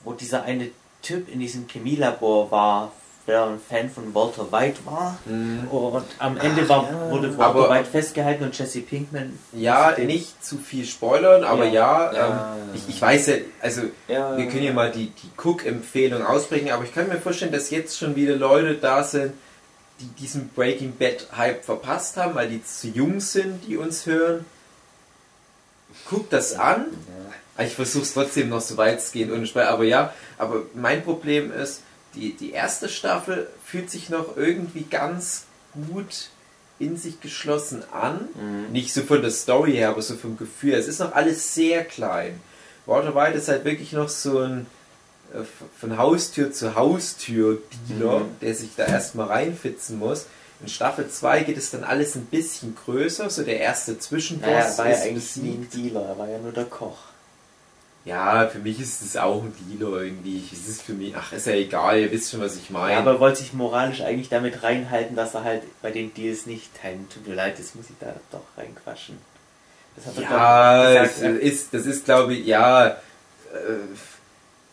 wo dieser eine Typ in diesem Chemielabor war, der ein Fan von Walter White war. Mhm. Und am Ende war, ja. wurde Walter Aber- White festgehalten und Jesse Pinkman. Ja, nicht zu viel spoilern, aber ja, Ja. ähm, ich, ich weiß ja, also Ja. wir können ja mal die, die Cook-Empfehlung ausbringen, aber ich kann mir vorstellen, dass jetzt schon wieder Leute da sind, die diesen Breaking Bad-Hype verpasst haben, weil die zu jung sind, die uns hören. Guckt das an, Ich versuche es trotzdem noch so weit es geht ohne Spoiler. Aber ja, aber mein Problem ist, die, die erste Staffel fühlt sich noch irgendwie ganz gut in sich geschlossen an. Nicht so von der Story her, aber so vom Gefühl. Es ist noch alles sehr klein. Walter White ist halt wirklich noch so ein äh, von Haustür zu Haustür Dealer, der sich da erstmal reinfitzen muss. In Staffel 2 geht es dann alles ein bisschen größer, so der erste Zwischenboss Naja, er war ja ist eigentlich nie ein Dealer, er war ja nur der Koch. Ja, für mich ist es auch ein Dealer irgendwie. Es ist für mich, ach, ist ja egal, ihr wisst schon, was ich meine. Ja, aber er wollte sich moralisch eigentlich damit reinhalten, dass er halt bei den Deals nicht teilnimmt. Tut mir leid, das muss ich da doch reinquatschen. Das hat er ja, das gesagt. ist, das ist glaube ich, ja, äh,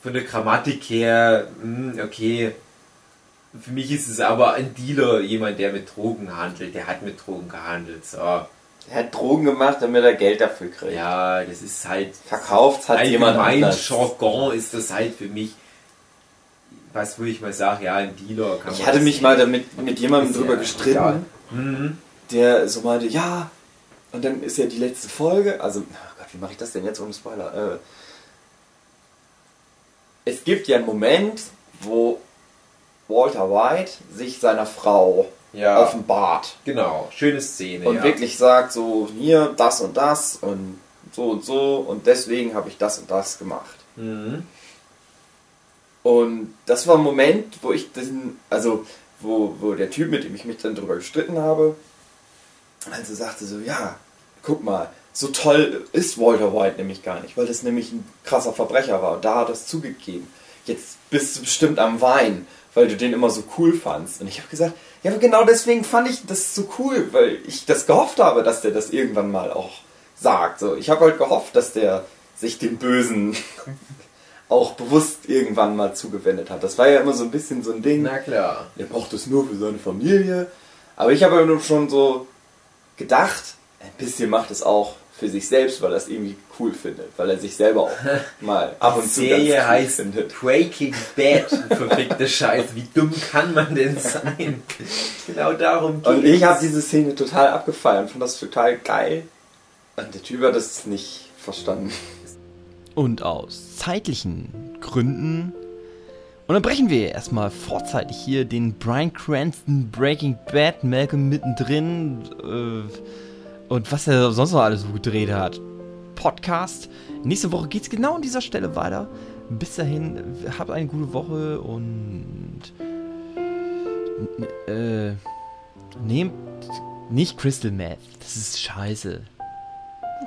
von der Grammatik her, mh, okay. Für mich ist es aber ein Dealer, jemand, der mit Drogen handelt. Der hat mit Drogen gehandelt. So. Er hat Drogen gemacht, damit er Geld dafür kriegt. Ja, das ist halt. Verkauft hat jemand anders. Jargon ist das halt für mich. Was würde ich mal sagen? Ja, ein Dealer kann Ich man hatte das mich mal damit mit jemandem drüber gestritten. Mhm. der so meinte, ja, und dann ist ja die letzte Folge, also, oh Gott, wie mache ich das denn jetzt ohne Spoiler? Äh, es gibt ja einen Moment, wo Walter White sich seiner Frau Ja. offenbart Genau, schöne Szene. und ja. wirklich sagt so, hier, das und das und so und so und deswegen habe ich das und das gemacht. Mhm. Und das war ein Moment, wo ich den, also wo, wo der Typ, mit dem ich mich dann drüber gestritten habe, also sagte so, ja, guck mal, so toll ist Walter White nämlich gar nicht, weil das nämlich ein krasser Verbrecher war und da hat er es zugegeben. Jetzt bist du bestimmt am Wein, weil du den immer so cool fandst. Und ich habe gesagt, ja, aber genau deswegen fand ich das so cool, weil ich das gehofft habe, dass der das irgendwann mal auch sagt. So, ich habe halt gehofft, dass der sich dem Bösen auch bewusst irgendwann mal zugewendet hat. Das war ja immer so ein bisschen so ein Ding. Na klar. Er braucht das nur für seine Familie. Aber ich habe nur schon so gedacht, ein bisschen macht es auch für sich selbst, weil er es irgendwie cool findet, weil er sich selber auch mal ab und zu Serie ganz cool heißt findet. Breaking Bad. Verfickte Scheiße. Wie dumm kann man denn sein? genau darum geht's. Und ich habe diese Szene total abgefeiert und fand das total geil. Und der Typ hat das nicht verstanden. Und aus zeitlichen Gründen unterbrechen wir erstmal vorzeitig hier den Brian Cranston Breaking Bad Malcolm mittendrin äh, und was er sonst noch alles so gedreht hat. Podcast. Nächste Woche geht's genau an dieser Stelle weiter. Bis dahin, habt eine gute Woche und äh, nehmt nicht Crystal Meth. Das ist scheiße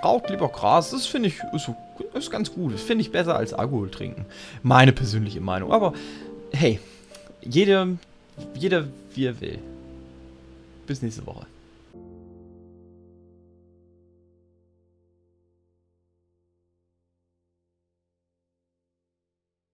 raucht lieber Gras. Das finde ich ist, ist ganz gut. Das finde ich besser als Alkohol trinken. Meine persönliche Meinung. Aber hey, jeder, jeder wie er will. Bis nächste Woche.